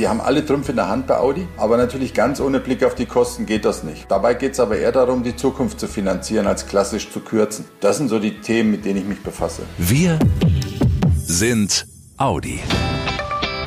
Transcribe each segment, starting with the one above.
Wir haben alle Trümpfe in der Hand bei Audi, aber natürlich ganz ohne Blick auf die Kosten geht das nicht. Dabei geht es aber eher darum, die Zukunft zu finanzieren, als klassisch zu kürzen. Das sind so die Themen, mit denen ich mich befasse. Wir sind Audi.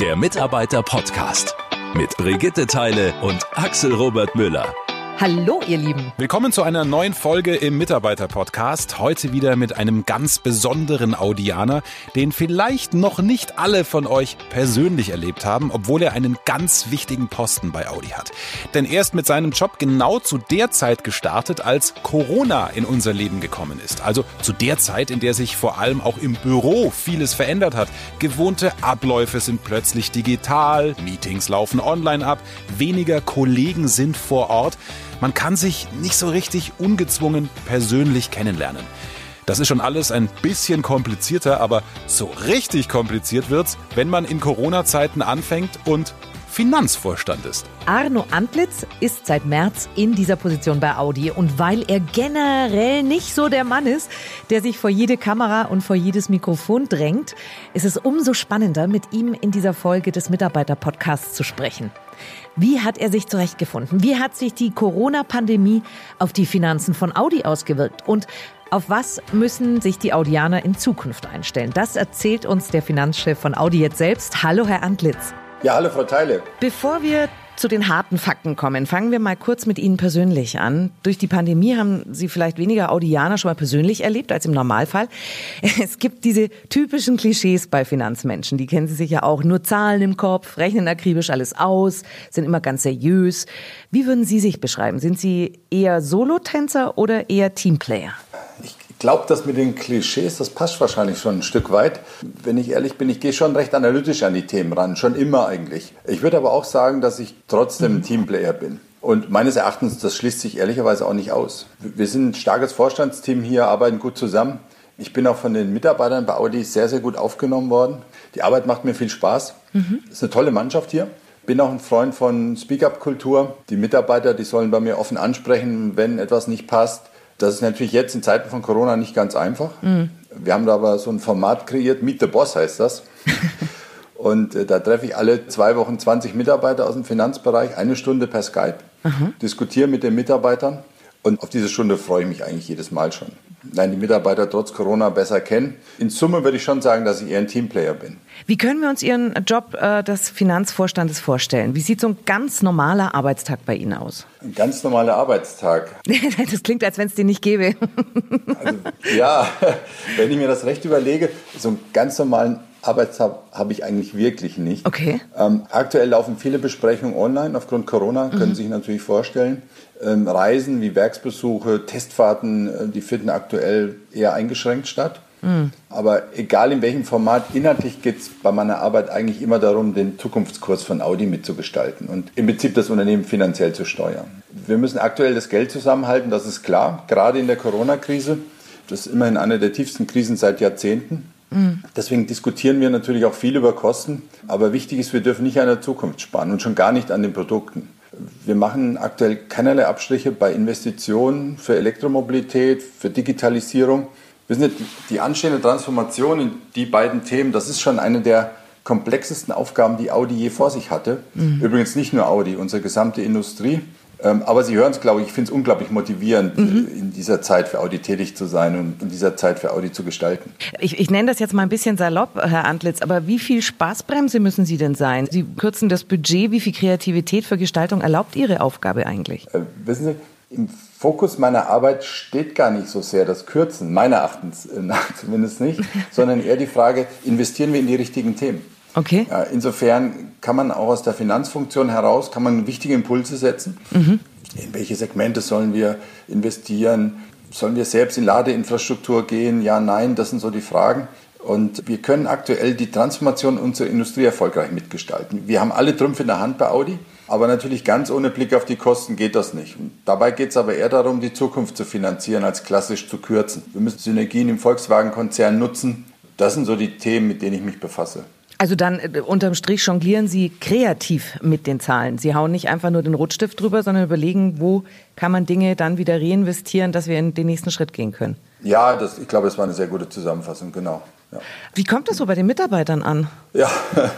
Der Mitarbeiter-Podcast mit Brigitte Teile und Axel Robert Müller. Hallo, ihr Lieben. Willkommen zu einer neuen Folge im Mitarbeiter-Podcast. Heute wieder mit einem ganz besonderen Audianer, den vielleicht noch nicht alle von euch persönlich erlebt haben, obwohl er einen ganz wichtigen Posten bei Audi hat. Denn er ist mit seinem Job genau zu der Zeit gestartet, als Corona in unser Leben gekommen ist. Also zu der Zeit, in der sich vor allem auch im Büro vieles verändert hat. Gewohnte Abläufe sind plötzlich digital, Meetings laufen online ab, weniger Kollegen sind vor Ort. Man kann sich nicht so richtig ungezwungen persönlich kennenlernen. Das ist schon alles ein bisschen komplizierter, aber so richtig kompliziert wird's, wenn man in Corona-Zeiten anfängt und Finanzvorstand ist. Arno Antlitz ist seit März in dieser Position bei Audi und weil er generell nicht so der Mann ist, der sich vor jede Kamera und vor jedes Mikrofon drängt, ist es umso spannender, mit ihm in dieser Folge des Mitarbeiter-Podcasts zu sprechen. Wie hat er sich zurechtgefunden? Wie hat sich die Corona-Pandemie auf die Finanzen von Audi ausgewirkt? Und auf was müssen sich die Audianer in Zukunft einstellen? Das erzählt uns der Finanzchef von Audi jetzt selbst. Hallo, Herr Antlitz. Ja, hallo Frau Teile. Bevor wir zu den harten Fakten kommen, fangen wir mal kurz mit Ihnen persönlich an. Durch die Pandemie haben Sie vielleicht weniger Audianer schon mal persönlich erlebt als im Normalfall. Es gibt diese typischen Klischees bei Finanzmenschen, die kennen Sie sicher auch. Nur Zahlen im Kopf, rechnen akribisch alles aus, sind immer ganz seriös. Wie würden Sie sich beschreiben? Sind Sie eher Solotänzer oder eher Teamplayer? Glaube, das mit den Klischees, das passt wahrscheinlich schon ein Stück weit. Wenn ich ehrlich bin, ich gehe schon recht analytisch an die Themen ran, schon immer eigentlich. Ich würde aber auch sagen, dass ich trotzdem ein Teamplayer bin. Und meines Erachtens, das schließt sich ehrlicherweise auch nicht aus. Wir sind ein starkes Vorstandsteam hier, arbeiten gut zusammen. Ich bin auch von den Mitarbeitern bei Audi sehr, sehr gut aufgenommen worden. Die Arbeit macht mir viel Spaß. Mhm. Es ist eine tolle Mannschaft hier. Bin auch ein Freund von Speak-up-Kultur. Die Mitarbeiter, die sollen bei mir offen ansprechen, wenn etwas nicht passt. Das ist natürlich jetzt in Zeiten von Corona nicht ganz einfach. Mhm. Wir haben da aber so ein Format kreiert, Meet the Boss heißt das. Und äh, da treffe ich alle zwei Wochen 20 Mitarbeiter aus dem Finanzbereich, eine Stunde per Skype, mhm. diskutiere mit den Mitarbeitern. Und auf diese Stunde freue ich mich eigentlich jedes Mal schon. Nein, die Mitarbeiter trotz Corona besser kennen. In Summe würde ich schon sagen, dass ich eher ein Teamplayer bin. Wie können wir uns Ihren Job äh, des Finanzvorstandes vorstellen? Wie sieht so ein ganz normaler Arbeitstag bei Ihnen aus? Ein ganz normaler Arbeitstag. das klingt, als wenn es den nicht gäbe. also, ja, wenn ich mir das recht überlege, so einen ganz normalen Arbeitstag habe ich eigentlich wirklich nicht. Okay. Ähm, aktuell laufen viele Besprechungen online aufgrund Corona, können mhm. Sie sich natürlich vorstellen. Ähm, Reisen wie Werksbesuche, Testfahrten, äh, die finden aktuell eher eingeschränkt statt. Mhm. Aber egal in welchem Format, inhaltlich geht es bei meiner Arbeit eigentlich immer darum, den Zukunftskurs von Audi mitzugestalten und im Prinzip das Unternehmen finanziell zu steuern. Wir müssen aktuell das Geld zusammenhalten, das ist klar, gerade in der Corona-Krise. Das ist immerhin eine der tiefsten Krisen seit Jahrzehnten. Mhm. Deswegen diskutieren wir natürlich auch viel über Kosten. Aber wichtig ist, wir dürfen nicht an der Zukunft sparen und schon gar nicht an den Produkten. Wir machen aktuell keinerlei Abstriche bei Investitionen für Elektromobilität, für Digitalisierung. Wissen Sie, die anstehende Transformation in die beiden Themen, das ist schon eine der komplexesten Aufgaben, die Audi je vor sich hatte. Mhm. Übrigens nicht nur Audi, unsere gesamte Industrie. Ähm, aber Sie hören es, glaube ich, ich finde es unglaublich motivierend, mhm. in dieser Zeit für Audi tätig zu sein und in dieser Zeit für Audi zu gestalten. Ich, ich nenne das jetzt mal ein bisschen salopp, Herr Antlitz, aber wie viel Spaßbremse müssen Sie denn sein? Sie kürzen das Budget, wie viel Kreativität für Gestaltung erlaubt Ihre Aufgabe eigentlich? Äh, wissen Sie, im Fokus meiner Arbeit steht gar nicht so sehr das Kürzen, meiner Erachtens äh, nach zumindest nicht, sondern eher die Frage, investieren wir in die richtigen Themen? Okay. Insofern kann man auch aus der Finanzfunktion heraus, kann man wichtige Impulse setzen. Mhm. In welche Segmente sollen wir investieren? Sollen wir selbst in Ladeinfrastruktur gehen? Ja, nein, das sind so die Fragen. Und wir können aktuell die Transformation unserer Industrie erfolgreich mitgestalten. Wir haben alle Trümpfe in der Hand bei Audi, aber natürlich ganz ohne Blick auf die Kosten geht das nicht. Und dabei geht es aber eher darum, die Zukunft zu finanzieren, als klassisch zu kürzen. Wir müssen Synergien im Volkswagen-Konzern nutzen. Das sind so die Themen, mit denen ich mich befasse. Also dann äh, unterm Strich jonglieren Sie kreativ mit den Zahlen. Sie hauen nicht einfach nur den Rotstift drüber, sondern überlegen, wo kann man Dinge dann wieder reinvestieren, dass wir in den nächsten Schritt gehen können. Ja, das, ich glaube, das war eine sehr gute Zusammenfassung, genau. Ja. Wie kommt das so bei den Mitarbeitern an? Ja,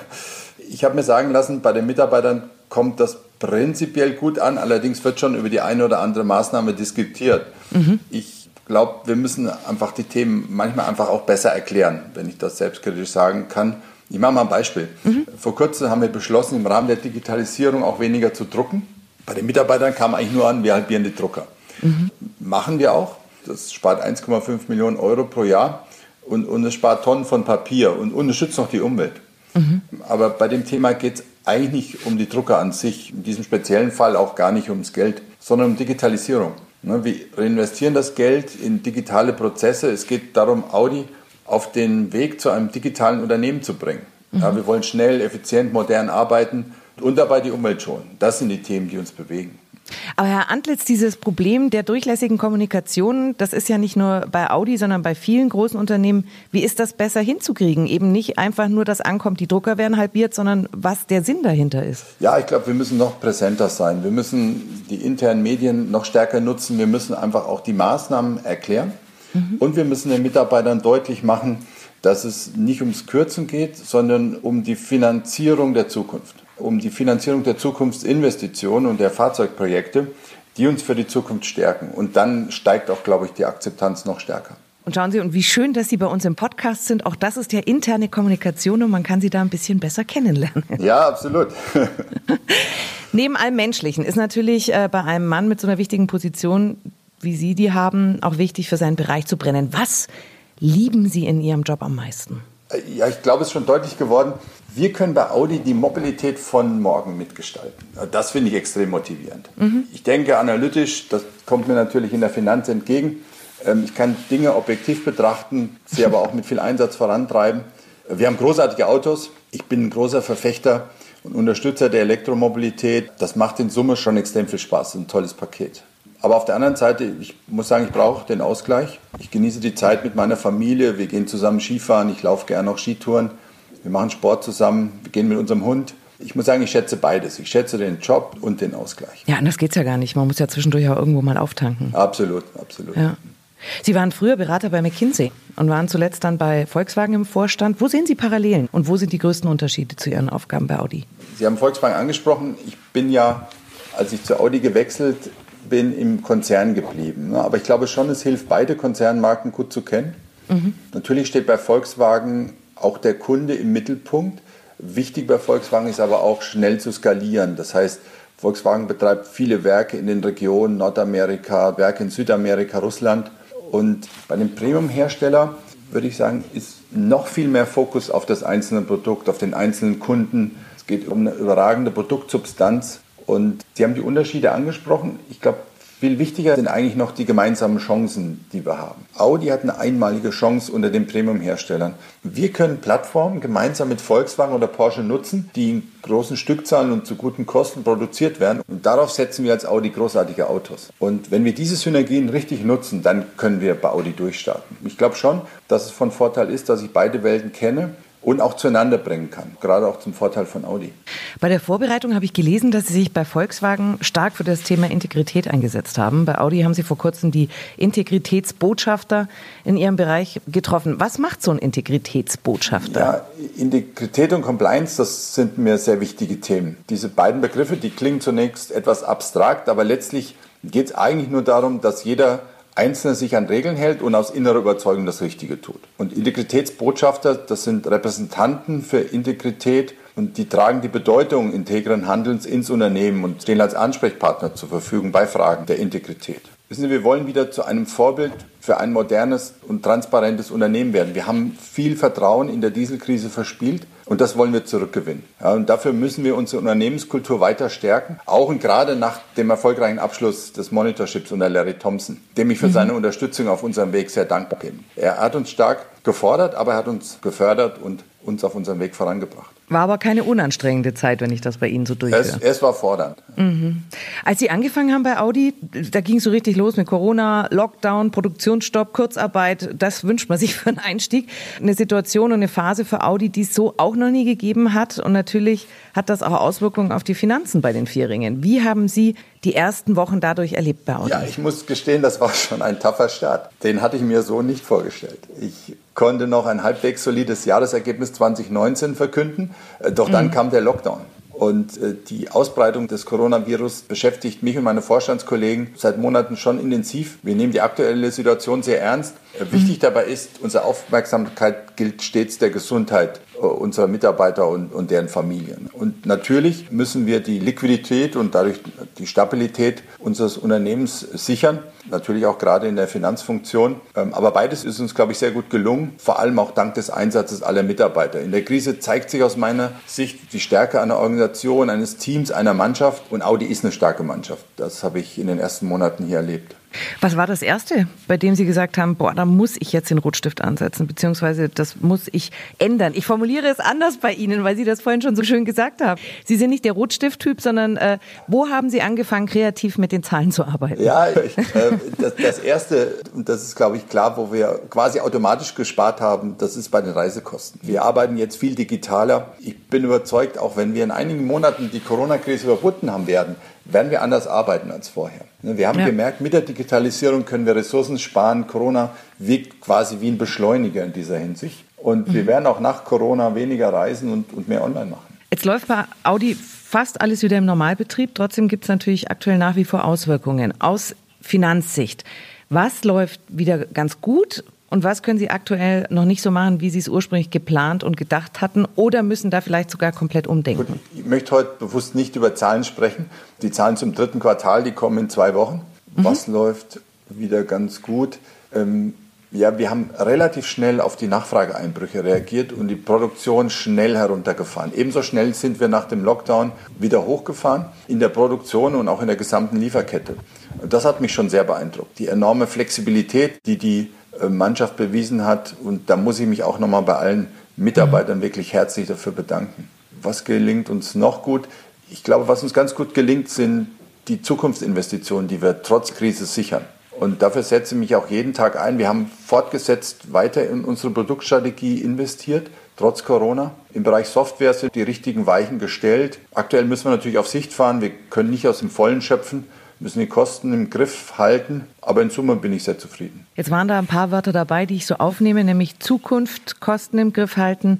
Ich habe mir sagen lassen, bei den Mitarbeitern kommt das prinzipiell gut an, allerdings wird schon über die eine oder andere Maßnahme diskutiert. Mhm. Ich glaube, wir müssen einfach die Themen manchmal einfach auch besser erklären, wenn ich das selbstkritisch sagen kann. Ich mache mal ein Beispiel. Mhm. Vor kurzem haben wir beschlossen, im Rahmen der Digitalisierung auch weniger zu drucken. Bei den Mitarbeitern kam eigentlich nur an, wir halbieren die Drucker. Mhm. Machen wir auch. Das spart 1,5 Millionen Euro pro Jahr und, und es spart Tonnen von Papier und unterstützt noch die Umwelt. Mhm. Aber bei dem Thema geht es eigentlich nicht um die Drucker an sich, in diesem speziellen Fall auch gar nicht ums Geld, sondern um Digitalisierung. Ne, wir reinvestieren das Geld in digitale Prozesse. Es geht darum, Audi auf den Weg zu einem digitalen Unternehmen zu bringen. Mhm. Ja, wir wollen schnell, effizient, modern arbeiten und dabei die Umwelt schonen. Das sind die Themen, die uns bewegen. Aber Herr Antlitz, dieses Problem der durchlässigen Kommunikation, das ist ja nicht nur bei Audi, sondern bei vielen großen Unternehmen. Wie ist das besser hinzukriegen? Eben nicht einfach nur, dass ankommt, die Drucker werden halbiert, sondern was der Sinn dahinter ist. Ja, ich glaube, wir müssen noch präsenter sein. Wir müssen die internen Medien noch stärker nutzen. Wir müssen einfach auch die Maßnahmen erklären. Mhm. Und wir müssen den Mitarbeitern deutlich machen, dass es nicht ums Kürzen geht, sondern um die Finanzierung der Zukunft um die Finanzierung der Zukunftsinvestitionen und der Fahrzeugprojekte, die uns für die Zukunft stärken. Und dann steigt auch, glaube ich, die Akzeptanz noch stärker. Und schauen Sie, und wie schön, dass Sie bei uns im Podcast sind. Auch das ist ja interne Kommunikation und man kann Sie da ein bisschen besser kennenlernen. Ja, absolut. Neben allem Menschlichen ist natürlich äh, bei einem Mann mit so einer wichtigen Position, wie Sie die haben, auch wichtig für seinen Bereich zu brennen. Was lieben Sie in Ihrem Job am meisten? Ja, ich glaube, es ist schon deutlich geworden. Wir können bei Audi die Mobilität von morgen mitgestalten. Das finde ich extrem motivierend. Mhm. Ich denke analytisch, das kommt mir natürlich in der Finanz entgegen. Ähm, ich kann Dinge objektiv betrachten, sie aber auch mit viel Einsatz vorantreiben. Wir haben großartige Autos. Ich bin ein großer Verfechter und Unterstützer der Elektromobilität. Das macht in Summe schon extrem viel Spaß. Ein tolles Paket. Aber auf der anderen Seite, ich muss sagen, ich brauche den Ausgleich. Ich genieße die Zeit mit meiner Familie. Wir gehen zusammen Skifahren. Ich laufe gerne auch Skitouren. Wir machen Sport zusammen, wir gehen mit unserem Hund. Ich muss sagen, ich schätze beides. Ich schätze den Job und den Ausgleich. Ja, anders geht es ja gar nicht. Man muss ja zwischendurch auch irgendwo mal auftanken. Absolut, absolut. Ja. Sie waren früher Berater bei McKinsey und waren zuletzt dann bei Volkswagen im Vorstand. Wo sehen Sie Parallelen und wo sind die größten Unterschiede zu Ihren Aufgaben bei Audi? Sie haben Volkswagen angesprochen. Ich bin ja, als ich zu Audi gewechselt bin, im Konzern geblieben. Aber ich glaube schon, es hilft, beide Konzernmarken gut zu kennen. Mhm. Natürlich steht bei Volkswagen auch der Kunde im Mittelpunkt. Wichtig bei Volkswagen ist aber auch schnell zu skalieren. Das heißt, Volkswagen betreibt viele Werke in den Regionen Nordamerika, Werke in Südamerika, Russland. Und bei dem Premium-Hersteller würde ich sagen, ist noch viel mehr Fokus auf das einzelne Produkt, auf den einzelnen Kunden. Es geht um eine überragende Produktsubstanz. Und Sie haben die Unterschiede angesprochen. Ich glaube, viel wichtiger sind eigentlich noch die gemeinsamen Chancen, die wir haben. Audi hat eine einmalige Chance unter den Premium-Herstellern. Wir können Plattformen gemeinsam mit Volkswagen oder Porsche nutzen, die in großen Stückzahlen und zu guten Kosten produziert werden. Und darauf setzen wir als Audi großartige Autos. Und wenn wir diese Synergien richtig nutzen, dann können wir bei Audi durchstarten. Ich glaube schon, dass es von Vorteil ist, dass ich beide Welten kenne und auch zueinander bringen kann, gerade auch zum Vorteil von Audi. Bei der Vorbereitung habe ich gelesen, dass Sie sich bei Volkswagen stark für das Thema Integrität eingesetzt haben. Bei Audi haben Sie vor kurzem die Integritätsbotschafter in Ihrem Bereich getroffen. Was macht so ein Integritätsbotschafter? Ja, Integrität und Compliance, das sind mir sehr wichtige Themen. Diese beiden Begriffe, die klingen zunächst etwas abstrakt, aber letztlich geht es eigentlich nur darum, dass jeder Einzelne sich an Regeln hält und aus innerer Überzeugung das Richtige tut. Und Integritätsbotschafter, das sind Repräsentanten für Integrität und die tragen die Bedeutung integren Handelns ins Unternehmen und stehen als Ansprechpartner zur Verfügung bei Fragen der Integrität. Wissen Sie, wir wollen wieder zu einem Vorbild für ein modernes und transparentes Unternehmen werden. Wir haben viel Vertrauen in der Dieselkrise verspielt und das wollen wir zurückgewinnen. Ja, und dafür müssen wir unsere Unternehmenskultur weiter stärken, auch und gerade nach dem erfolgreichen Abschluss des Monitorships unter Larry Thompson, dem ich für mhm. seine Unterstützung auf unserem Weg sehr dankbar bin. Er hat uns stark gefordert, aber er hat uns gefördert und uns auf unserem Weg vorangebracht. War aber keine unanstrengende Zeit, wenn ich das bei Ihnen so durchhöre. Es, es war fordernd. Mhm. Als Sie angefangen haben bei Audi, da ging es so richtig los mit Corona, Lockdown, Produktionsstopp, Kurzarbeit. Das wünscht man sich für einen Einstieg. Eine Situation und eine Phase für Audi, die es so auch noch nie gegeben hat. Und natürlich hat das auch Auswirkungen auf die Finanzen bei den Vierringen. Wie haben Sie die ersten Wochen dadurch erlebt bei Audi? Ja, ich muss gestehen, das war schon ein taffer Start. Den hatte ich mir so nicht vorgestellt. Ich konnte noch ein halbwegs solides Jahresergebnis 2019 verkünden, doch dann mhm. kam der Lockdown. Und äh, die Ausbreitung des Coronavirus beschäftigt mich und meine Vorstandskollegen seit Monaten schon intensiv. Wir nehmen die aktuelle Situation sehr ernst. Äh, wichtig dabei ist, unsere Aufmerksamkeit gilt stets der Gesundheit äh, unserer Mitarbeiter und, und deren Familien. Und natürlich müssen wir die Liquidität und dadurch die Stabilität unseres Unternehmens sichern natürlich auch gerade in der Finanzfunktion. Ähm, aber beides ist uns, glaube ich, sehr gut gelungen, vor allem auch dank des Einsatzes aller Mitarbeiter. In der Krise zeigt sich aus meiner Sicht die Stärke einer Organisation, eines Teams, einer Mannschaft. Und Audi ist eine starke Mannschaft. Das habe ich in den ersten Monaten hier erlebt. Was war das Erste, bei dem Sie gesagt haben, boah, da muss ich jetzt den Rotstift ansetzen, beziehungsweise das muss ich ändern? Ich formuliere es anders bei Ihnen, weil Sie das vorhin schon so schön gesagt haben. Sie sind nicht der Rotstift-Typ, sondern äh, wo haben Sie angefangen, kreativ mit den Zahlen zu arbeiten? Ja, ich, äh, das, das Erste, und das ist, glaube ich, klar, wo wir quasi automatisch gespart haben, das ist bei den Reisekosten. Wir arbeiten jetzt viel digitaler. Ich bin überzeugt, auch wenn wir in einigen Monaten die Corona-Krise überwunden haben werden, werden wir anders arbeiten als vorher. Ne, wir haben ja. gemerkt, mit der Digitalisierung können wir Ressourcen sparen. Corona wirkt quasi wie ein Beschleuniger in dieser Hinsicht. Und mhm. wir werden auch nach Corona weniger reisen und, und mehr online machen. Jetzt läuft bei Audi fast alles wieder im Normalbetrieb. Trotzdem gibt es natürlich aktuell nach wie vor Auswirkungen. Aus Finanzsicht. Was läuft wieder ganz gut? Und was können Sie aktuell noch nicht so machen, wie Sie es ursprünglich geplant und gedacht hatten? Oder müssen da vielleicht sogar komplett umdenken? Gut, ich möchte heute bewusst nicht über Zahlen sprechen. Die Zahlen zum dritten Quartal, die kommen in zwei Wochen. Mhm. Was läuft wieder ganz gut? Ähm, ja, wir haben relativ schnell auf die Nachfrageeinbrüche reagiert und die Produktion schnell heruntergefahren. Ebenso schnell sind wir nach dem Lockdown wieder hochgefahren in der Produktion und auch in der gesamten Lieferkette. Das hat mich schon sehr beeindruckt. Die enorme Flexibilität, die die Mannschaft bewiesen hat. Und da muss ich mich auch nochmal bei allen Mitarbeitern wirklich herzlich dafür bedanken. Was gelingt uns noch gut? Ich glaube, was uns ganz gut gelingt, sind die Zukunftsinvestitionen, die wir trotz Krise sichern. Und dafür setze ich mich auch jeden Tag ein. Wir haben fortgesetzt weiter in unsere Produktstrategie investiert, trotz Corona. Im Bereich Software sind die richtigen Weichen gestellt. Aktuell müssen wir natürlich auf Sicht fahren. Wir können nicht aus dem Vollen schöpfen müssen die Kosten im Griff halten. Aber in Summe bin ich sehr zufrieden. Jetzt waren da ein paar Wörter dabei, die ich so aufnehme, nämlich Zukunft, Kosten im Griff halten.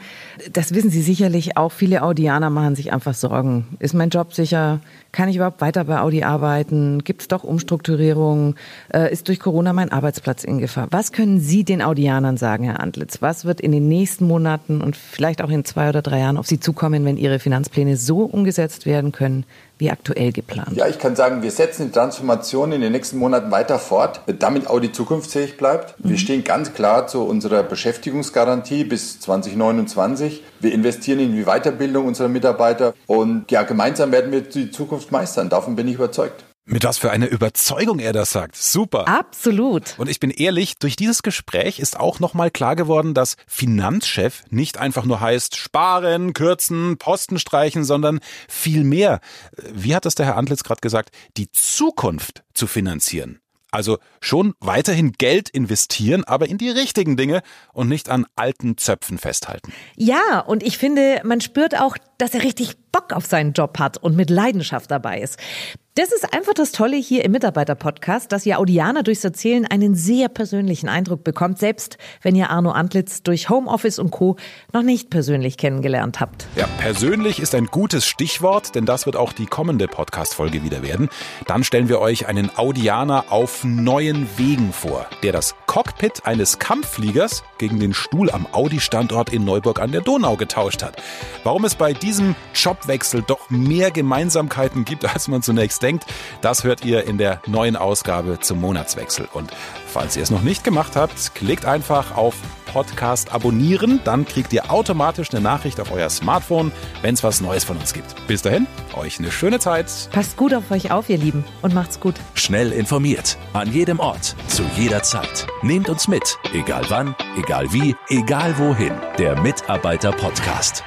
Das wissen Sie sicherlich auch. Viele Audianer machen sich einfach Sorgen. Ist mein Job sicher? Kann ich überhaupt weiter bei Audi arbeiten? Gibt es doch Umstrukturierungen? Äh, ist durch Corona mein Arbeitsplatz in Gefahr? Was können Sie den Audianern sagen, Herr Antlitz? Was wird in den nächsten Monaten und vielleicht auch in zwei oder drei Jahren auf Sie zukommen, wenn Ihre Finanzpläne so umgesetzt werden können, wie aktuell geplant? Ja, ich kann sagen, wir setzen die Transformation in den nächsten Monaten weiter fort, damit Audi zukunftsfähig bleibt. Mhm. Wir stehen ganz klar zu unserer Beschäftigungsgarantie bis 2029. Wir investieren in die Weiterbildung unserer Mitarbeiter und ja, gemeinsam werden wir die Zukunft meistern. Davon bin ich überzeugt. Mit was für einer Überzeugung er das sagt. Super. Absolut. Und ich bin ehrlich, durch dieses Gespräch ist auch nochmal klar geworden, dass Finanzchef nicht einfach nur heißt sparen, kürzen, Posten streichen, sondern viel mehr. Wie hat das der Herr Antlitz gerade gesagt? Die Zukunft zu finanzieren. Also schon weiterhin Geld investieren, aber in die richtigen Dinge und nicht an alten Zöpfen festhalten. Ja, und ich finde, man spürt auch, dass er richtig Bock auf seinen Job hat und mit Leidenschaft dabei ist. Das ist einfach das Tolle hier im Mitarbeiter-Podcast, dass ihr Audianer durchs Erzählen einen sehr persönlichen Eindruck bekommt, selbst wenn ihr Arno Antlitz durch Homeoffice und Co. noch nicht persönlich kennengelernt habt. Ja, persönlich ist ein gutes Stichwort, denn das wird auch die kommende Podcast-Folge wieder werden. Dann stellen wir euch einen Audianer auf neuen Wegen vor, der das Cockpit eines Kampffliegers gegen den Stuhl am Audi-Standort in Neuburg an der Donau getauscht hat. Warum es bei diesem Jobwechsel doch mehr Gemeinsamkeiten gibt, als man zunächst denkt, das hört ihr in der neuen Ausgabe zum Monatswechsel. Und falls ihr es noch nicht gemacht habt, klickt einfach auf Podcast abonnieren, dann kriegt ihr automatisch eine Nachricht auf euer Smartphone, wenn es was Neues von uns gibt. Bis dahin, euch eine schöne Zeit. Passt gut auf euch auf, ihr Lieben, und macht's gut. Schnell informiert, an jedem Ort, zu jeder Zeit. Nehmt uns mit, egal wann, egal wie, egal wohin. Der Mitarbeiter Podcast.